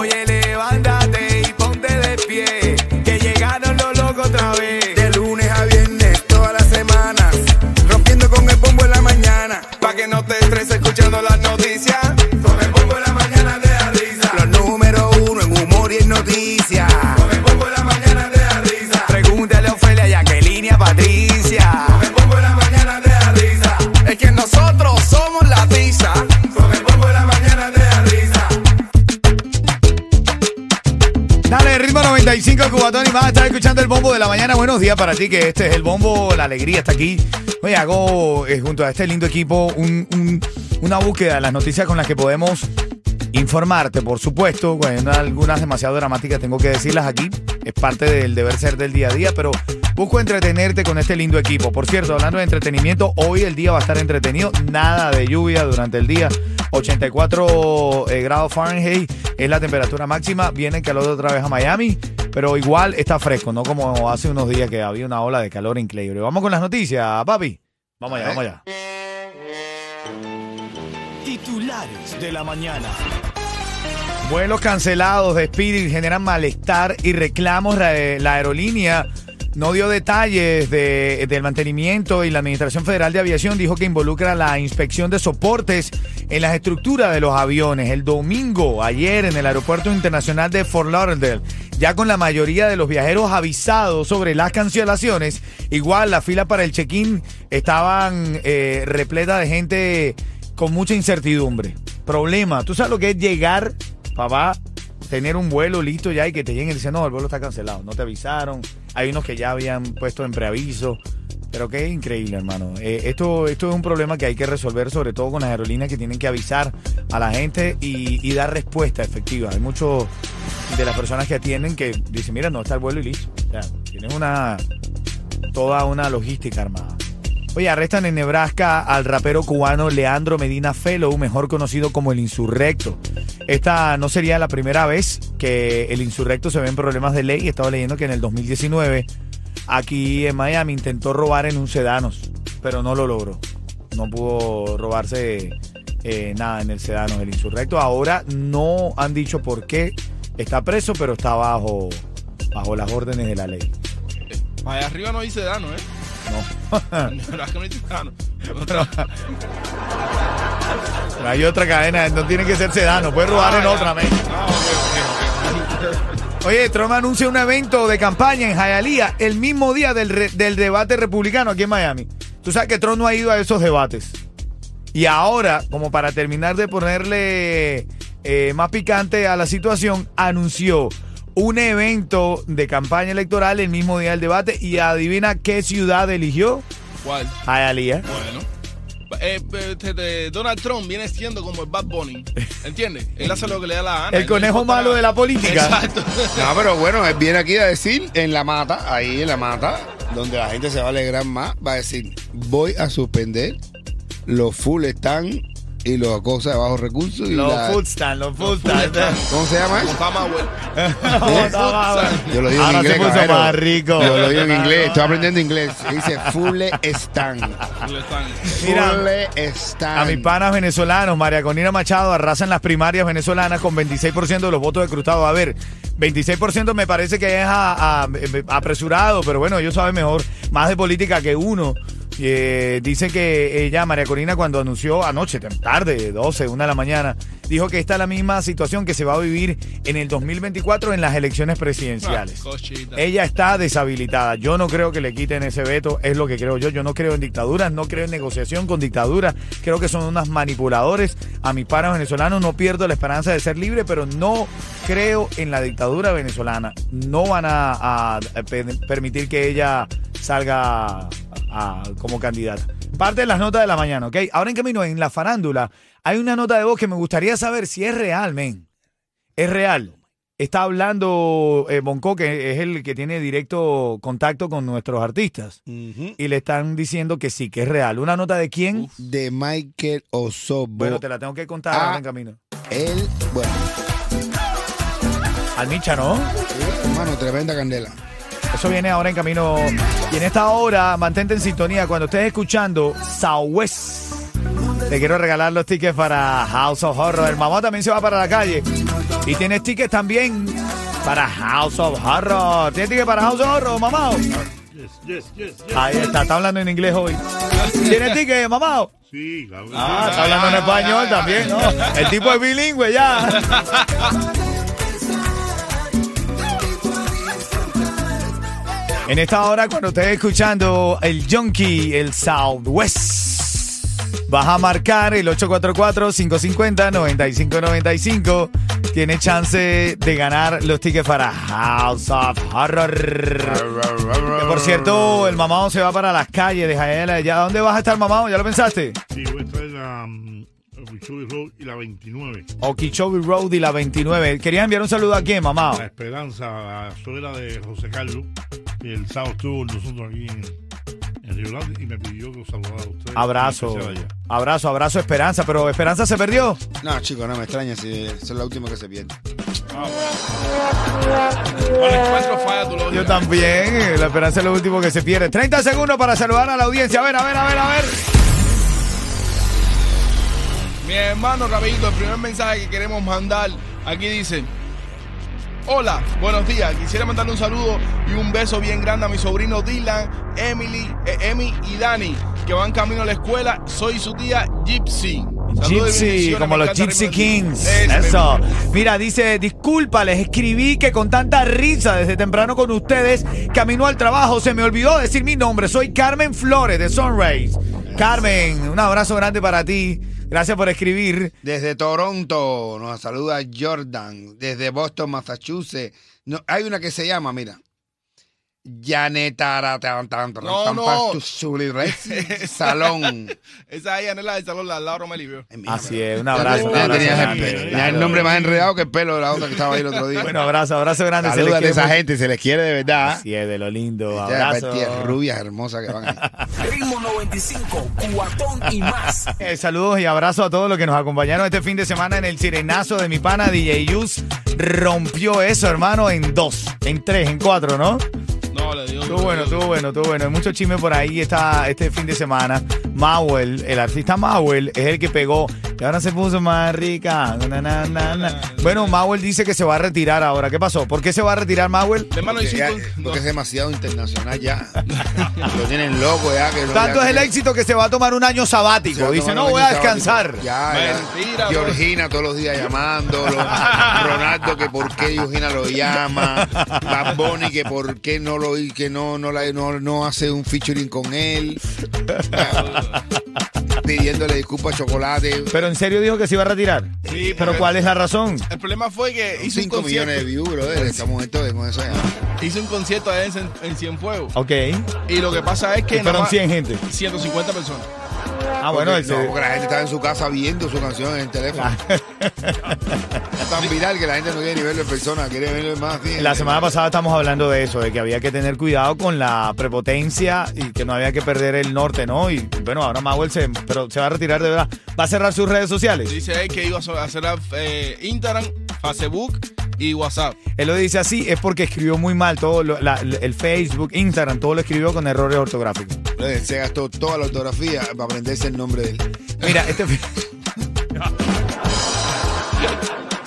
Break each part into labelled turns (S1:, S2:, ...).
S1: Oye,
S2: el bombo
S1: de la mañana. Buenos días para ti, que este es el bombo. La alegría está aquí. Oye, hago eh, junto a este lindo equipo un- un- una búsqueda de las noticias con las que podemos informarte, por supuesto. Bueno, algunas demasiado dramáticas tengo que decirlas aquí. Es parte del deber ser del día a día, pero busco entretenerte con este lindo equipo. Por cierto, hablando de entretenimiento, hoy el día va a estar entretenido. Nada de lluvia durante el día. 84 eh, grados Fahrenheit es la temperatura máxima. Viene el calor otra vez a Miami, pero igual está fresco, no como hace unos días que había una ola de calor increíble. Vamos con las noticias, papi. Vamos allá, vamos allá. Titulares de la mañana. Vuelos cancelados de Spirit generan malestar y reclamos. La, la aerolínea no dio detalles de- del mantenimiento y la Administración Federal de Aviación dijo que involucra la inspección de soportes en las estructuras de los aviones. El domingo, ayer, en el Aeropuerto Internacional de Fort Lauderdale, ya con la mayoría de los viajeros avisados sobre las cancelaciones, igual la fila para el check-in estaban eh, repleta de gente con mucha incertidumbre. Problema, ¿tú sabes lo que es llegar, papá, tener un vuelo listo ya y que te lleguen y dicen, no, el vuelo está cancelado, no te avisaron? Hay unos que ya habían puesto en preaviso. Pero qué increíble, hermano. Eh, esto, esto es un problema que hay que resolver, sobre todo con las aerolíneas que tienen que avisar a la gente y, y dar respuesta efectiva. Hay muchos de las personas que atienden que dicen, mira, no está el vuelo y listo. O sea, tienen una, toda una logística armada. Oye, arrestan en Nebraska al rapero cubano Leandro Medina Fellow, mejor conocido como el Insurrecto. Esta no sería la primera vez que el Insurrecto se ve en problemas de ley. Estaba leyendo que en el 2019, aquí en Miami, intentó robar en un Sedanos, pero no lo logró. No pudo robarse eh, nada en el Sedanos, el Insurrecto. Ahora no han dicho por qué está preso, pero está bajo, bajo las órdenes de la ley.
S3: Allá arriba no hay sedano, ¿eh?
S1: No.
S3: No hay
S1: otra cadena, no tiene que ser sedano, puede robar en otra, men.
S3: Ah.
S1: Oye, Trump anuncia un evento de campaña en Hialeah el mismo día del, re- del debate republicano aquí en Miami. Tú sabes que Trump no ha ido a esos debates. Y ahora, como para terminar de ponerle eh, más picante a la situación, anunció un evento de campaña electoral el mismo día del debate y adivina qué ciudad eligió.
S3: ¿Cuál?
S1: Hialeah.
S3: Bueno. Eh, de Donald Trump viene siendo como el Bad Bunny. ¿Entiendes? Él hace lo que le da la gana.
S1: El conejo malo de la política.
S3: Exacto.
S4: No, pero bueno, él viene aquí a decir en la mata, ahí en la mata, donde la gente se va a alegrar más, va a decir, voy a suspender los full stand y los cosas de bajos recursos y
S1: Los
S4: la-
S1: los food
S3: full
S1: stand.
S3: stand.
S4: ¿Cómo se llama eso?
S3: bueno.
S4: Yo lo digo
S1: Ahora
S4: en inglés,
S1: se puso más rico.
S4: Yo lo digo en inglés, estoy aprendiendo inglés. Dice full stand.
S3: Full stand.
S1: A mis panas venezolanos, María Conina Machado arrasan las primarias venezolanas con 26% de los votos decrutados. A ver, 26% me parece que es a- a- apresurado, pero bueno, ellos saben mejor, más de política que uno. Eh, dice que ella, María Corina, cuando anunció anoche, tarde, 12, 1 de la mañana, dijo que está la misma situación que se va a vivir en el 2024 en las elecciones presidenciales.
S3: Ah.
S1: Ella está deshabilitada. Yo no creo que le quiten ese veto, es lo que creo yo. Yo no creo en dictaduras, no creo en negociación con dictaduras. Creo que son unas manipuladores. A mis panas venezolanos no pierdo la esperanza de ser libre, pero no creo en la dictadura venezolana. No van a, a- a pe- permitir que ella salga a- como candidata. Parte de las notas de la mañana, ¿ok? Ahora en camino, en la farándula, hay una nota de voz que me gustaría saber si es real, men. Es real. Está hablando eh, Bonco, que es el que tiene directo contacto con nuestros artistas. Y le están diciendo que sí, que es real. ¿Una nota de quién?
S4: De Michael Osorbo.
S1: Bueno, te la tengo que contar
S4: Ah.
S1: ahora en camino.
S4: Él, bueno,
S1: Al Micha, ¿no?
S4: hermano, tremenda candela.
S1: Eso viene ahora en camino. Y en esta hora, mantente en sintonía. Cuando estés escuchando Southwest, te quiero regalar los tickets para House of Horror. El mamá también se va para la calle. Y tienes tickets también para House of Horror. ¿Tienes tickets para House of Horror, mamá? Ahí está, está hablando en inglés hoy. ¿Tienes tickets, mamá?
S5: Sí, claro. que
S1: Ah, está hablando en español también, ¿no? El tipo es bilingüe ya. En esta hora, cuando estés escuchando el Junkie, el Southwest, vas a marcar el 844-550-9595. Tienes chance de ganar los tickets para House of Horror. Por cierto, el mamado se va para las calles de Jaela. ¿Ya dónde vas a estar, mamado? ¿Ya lo pensaste?
S5: Sí, Wichuri Road y la 29.
S1: Okeechobee Road y la 29. ¿Querías enviar un saludo a quién, mamado?
S5: La Esperanza, la suegra de José Carlos. que el sábado estuvo con nosotros aquí en, en Río Grande y me pidió que los saludara a ustedes.
S1: Abrazo,
S5: Y
S1: abrazo, abrazo, Esperanza. Pero Esperanza se perdió.
S4: No, chicos, no me extraña si es la última que se pierde.
S3: Cuando encuentro falla, tú lo
S1: Yo también. La Esperanza es lo último que se pierde. 30 segundos para saludar a la audiencia. A ver, a ver, a ver, a ver.
S3: Mi hermano Rabito, el primer mensaje que queremos mandar aquí dice: Hola, buenos días. Quisiera mandarle un saludo y un beso bien grande a mi sobrino Dylan, Emily, eh, Emi y Dani, que van camino a la escuela. Soy su tía Gypsy.
S1: Gypsy, como los Gypsy. Kings. Eso. Mira, dice, disculpa, les escribí que con tanta risa desde temprano con ustedes, camino al trabajo, se me olvidó decir mi nombre. Soy Carmen Flores de Sunrays. Carmen, un abrazo grande para ti. Gracias por escribir.
S4: Desde Toronto nos saluda Jordan. Desde Boston, Massachusetts. No, hay una que se llama, mira. Janetara
S3: No, no.
S4: salón.
S3: Esa ahí, Anela del salón, la Laura Melibio.
S1: Así es, un abrazo. un
S4: el, nombre más enredado que el pelo de la otra que estaba ahí el otro día.
S1: Bueno, abrazo, abrazo grande. se les
S4: Saludos a esa gente, se les quiere de verdad.
S1: Así es, de lo lindo. Abrazo.
S4: rubias hermosas que van ahí.
S2: Ritmo 95, cuatón y más.
S1: Eh, saludos y abrazos a todos los que nos acompañaron este fin de semana en el sirenazo de mi pana DJ Yus. Rompió eso, hermano, en dos, en tres, en cuatro, ¿no?
S3: No, le digo.
S1: Estuvo bueno, estuvo bueno, estuvo bueno. Hay mucho chisme por ahí está este fin de semana. Mauel, el artista Mauel, es el que pegó. Y ahora se puso más rica. Na, na, na, na. Bueno, Mauel dice que se va a retirar ahora. ¿Qué pasó? ¿Por qué se va a retirar Mauel?
S4: Porque, ya- es demasiado internacional ya. Lo tienen loco ya. Que lo-
S1: Tanto
S4: ya
S1: es el
S4: que-
S1: éxito que se va a tomar un año sabático. Dice, no voy a descansar.
S4: sabático. Ya, ya.
S3: Mentira, bro.
S4: Georgina todos los días llamándolo. Ronaldo que por qué Georgina lo llama. Bad Bunny que por qué no lo que no no, la- no, no hace un featuring con él. Pidiéndole disculpas a Chocolate.
S1: Pero en serio dijo que se iba a retirar.
S3: Sí,
S1: Pero ¿cuál es la razón?
S3: El problema fue que hizo un
S4: 5
S3: concierto.
S4: millones de views, brother. Estamos entonces con eso ya.
S3: Hizo un concierto allá en, Cien- en Cienfuegos.
S1: Ok.
S3: Y lo que pasa es que.
S1: Fueron
S3: nada más
S1: 100 gente.
S3: 150 personas.
S1: Ah, bueno,
S4: Porque, no, porque la gente estaba en su casa viendo su canción en el teléfono. Tan viral que la gente no quiere ni verlo en persona, quiere verlo más. así.
S1: La semana pasada estamos hablando de eso, de que había que tener cuidado con la prepotencia y que no había que perder el norte, ¿no? Y bueno, ahora Mauel se, pero se va a retirar de verdad. ¿Va a cerrar sus redes sociales?
S3: Dice él que iba a hacer eh, Instagram, Facebook y WhatsApp.
S1: Él lo dice así, es porque escribió muy mal todo lo- la- el Facebook, Instagram, todo lo escribió con errores ortográficos.
S4: Se gastó toda la ortografía para aprenderse el nombre de él.
S1: Mira, este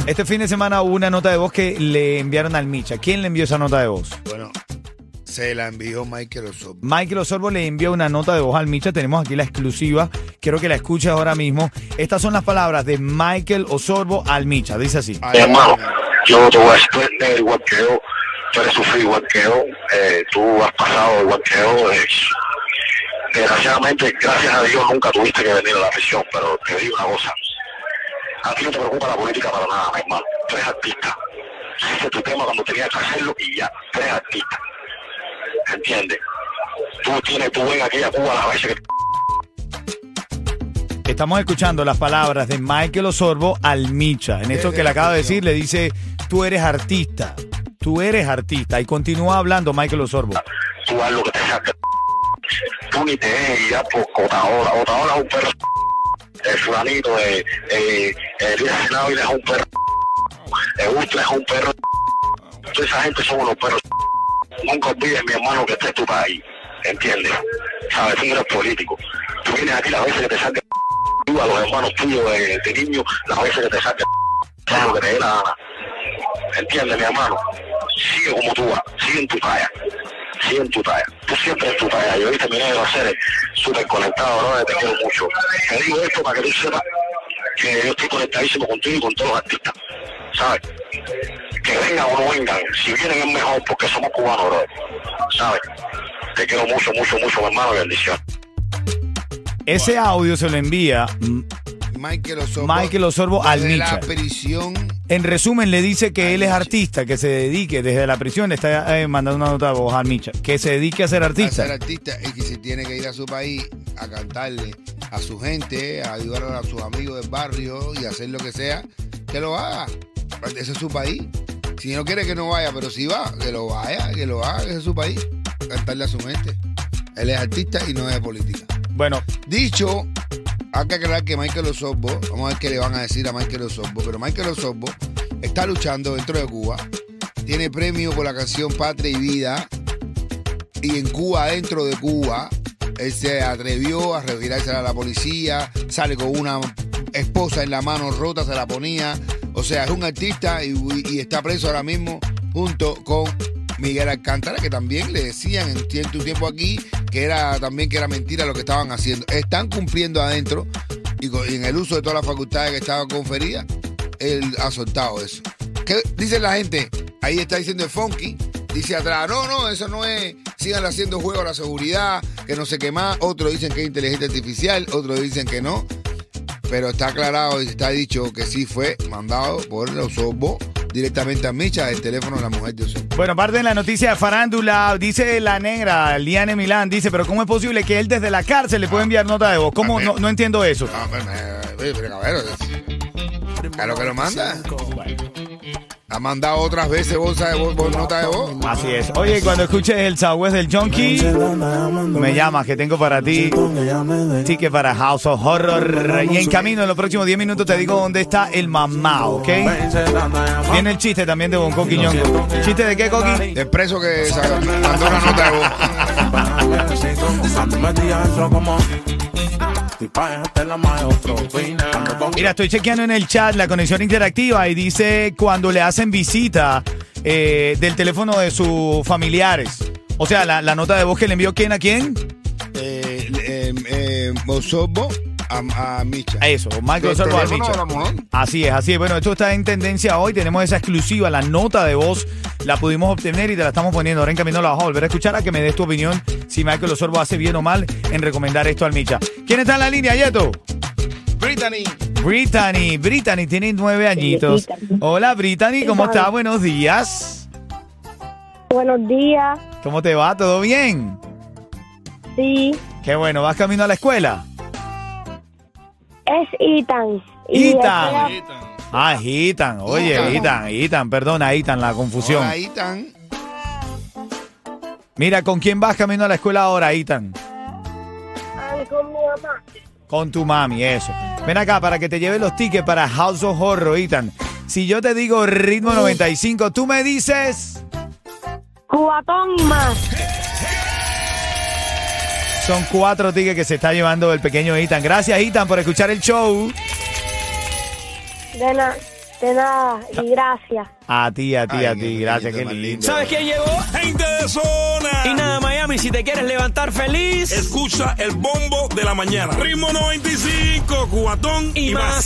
S1: Este fin de semana hubo una nota de voz que le enviaron al Micha. ¿Quién le envió esa nota de voz?
S4: Bueno, Se la envió Michael Osorbo.
S1: Michael Osorbo le envió una nota de voz al Micha. Tenemos aquí la exclusiva. Quiero que la escuches ahora mismo. Estas son las palabras de Michael Osorbo al Micha. Dice así.
S4: Ay,
S6: hermano, yo te voy a decir, igual que yo, tú eres sufrido igual que yo, eh, tú has pasado igual que yo. eh, desgraciadamente, gracias a Dios, nunca tuviste que venir a la prisión, pero te digo una cosa. A ti no te preocupa la política para nada, mi hermano. Tú eres artista. Hiciste tu tema cuando tenías que hacerlo y ya, tú eres artista. ¿Entiendes? Tú tienes, tú ven aquí a Cuba las veces que
S1: Estamos escuchando las palabras de Michael Osorbo al Micha. En esto que le acaba de decir, le dice, tú eres artista. Tú eres artista. Y continúa hablando Michael Osorbo.
S6: tú haz lo que te saque. Tú ni te dejes guiar por Otaola. Otaola es un perro. El fulanito, eh, eh, Elías Senávila es un perro. El Ultra es un perro. Toda esa gente son unos perros. Nunca olvides, mi hermano, que este es tu país. ¿Entiendes? ¿Sabes? Tú eres político. Tú vienes aquí las veces que te tú a los hermanos tuyos de, de niños, las veces que te lo que te dé la gana. ¿Entiendes, mi hermano? Sigue como tú vas, sigue en tu talla, sigue en tu talla. Tú siempre en tu talla. Yo viste mi negro hacer súper conectado, ¿no? Te quiero mucho. Te digo esto para que tú sepas que yo estoy conectadísimo contigo y con todos los artistas, ¿sabes? Que vengan o no vengan, si vienen es mejor porque somos cubanos, bro. ¿sabes? Te quiero mucho, mucho, mucho, mi hermano, bendición.
S1: Ese audio se lo envía.
S4: Michael Osorbo.
S1: Michael Osorbo al
S4: desde la prisión.
S1: En resumen, le dice que él es
S4: Micha.
S1: artista, que se dedique desde la prisión, le está eh, mandando una nota de voz al Micha, que se dedique a ser
S4: a
S1: artista.
S4: ser artista y que si tiene que ir a su país a cantarle a su gente, a ayudar a sus amigos del barrio y hacer lo que sea, que lo haga. Ese es su país. Si no quiere que no vaya, pero si va, que lo vaya, que lo haga, ese es su país. Cantarle a su gente. Él es artista y no es de política.
S1: Bueno,
S4: Dicho, hay que aclarar que Michael Osorbo, vamos a ver qué le van a decir a Michael Osorbo, pero Michael Osorbo está luchando dentro de Cuba, tiene premio por la canción Patria y Vida, y en Cuba, dentro de Cuba, él se atrevió a retirarse a la policía, sale con una esposa en la mano rota, se la ponía, o sea, es un artista y, está preso ahora mismo junto con Miguel Alcántara, que también le decían en tu tiempo aquí que era también que era mentira lo que estaban haciendo. Están cumpliendo adentro y, y en el uso de todas las facultades que estaban conferidas, él ha soltado eso. ¿Qué dice la gente? Ahí está diciendo el funky. Dice atrás, no, no, eso no es. Sigan haciendo juego a la seguridad, que no sé qué más. Otros dicen que es inteligencia artificial, otros dicen que no. Pero está aclarado y está dicho que sí fue mandado por los Osorbo directamente a Micha, el teléfono de la mujer de Osorbo.
S1: bueno, parte de la noticia de farándula, dice la negra, Liane Milán, dice, pero ¿cómo es posible que él desde la cárcel le pueda enviar nota de voz? ¿Cómo? No, no entiendo eso.
S4: No, pero, pero, pero, cabrero, Claro que lo manda. Ha mandado otras veces bolsa de voz, nota de voz.
S1: Así es. Oye, cuando escuches el Southwest del Junkie, me llamas que tengo para ti ticket para House of Horror. Y en camino, en los próximos 10 minutos te digo dónde está el mamá, ¿ok? Viene el chiste también de Bonco Quiñongo. ¿Chiste de qué, Coqui?
S4: El preso que mandó una nota de voz.
S1: Mira, estoy chequeando en el chat la conexión interactiva y dice cuando le hacen visita eh, del teléfono de sus familiares. O sea, la, la nota de voz que le envió quién a quién.
S4: Eh, eh, eh, Osorbo a, a Micha.
S1: A eso, Michael
S4: ¿Del
S1: Osorbo al
S4: teléfono
S1: Micha.
S4: de la mujer?
S1: Así es, así es. Bueno, esto está en tendencia hoy. Tenemos esa exclusiva, la nota de voz. La pudimos obtener y te la estamos poniendo. Ahora en camino la vas a volver a escuchar a que me des tu opinión si Michael Osorbo hace bien o mal en recomendar esto al Micha. ¿Quién está en la línea, Yeto?
S3: Brittany.
S1: Brittany. Brittany tiene nueve añitos. Hola, Brittany, ¿cómo estás? Buenos días.
S7: Buenos días,
S1: ¿Cómo te va? ¿Todo bien?
S7: sí,
S1: Qué bueno, ¿vas camino a la escuela?
S7: Es Ethan.
S1: Ethan.
S7: espera-
S1: Ah, Ethan. Oye,
S4: Ethan.
S1: Ethan, perdona, Ethan, la confusión.
S4: Hola, Ethan.
S1: Mira, ¿con quién vas camino a la escuela ahora, Ethan?
S7: Ay, con mi mamá.
S1: Con tu mami, eso. Ven acá para que te lleve los tickets para House of Horror, Ethan. Si yo te digo ritmo 95, tú me dices...
S7: Cubatón y más.
S1: Son cuatro tickets que se está llevando el pequeño Ethan. Gracias, Ethan, por escuchar el show.
S7: De nada. De nada, y gracias.
S1: A ti, a ti,
S4: Ay,
S1: a ti. Gracias, qué
S4: lindo.
S8: ¿Sabes quién llegó?
S2: Gente de zona.
S8: Y nada, Miami, si te quieres levantar feliz.
S2: Escucha el bombo de la mañana. Ritmo 95, cuatón
S8: y más.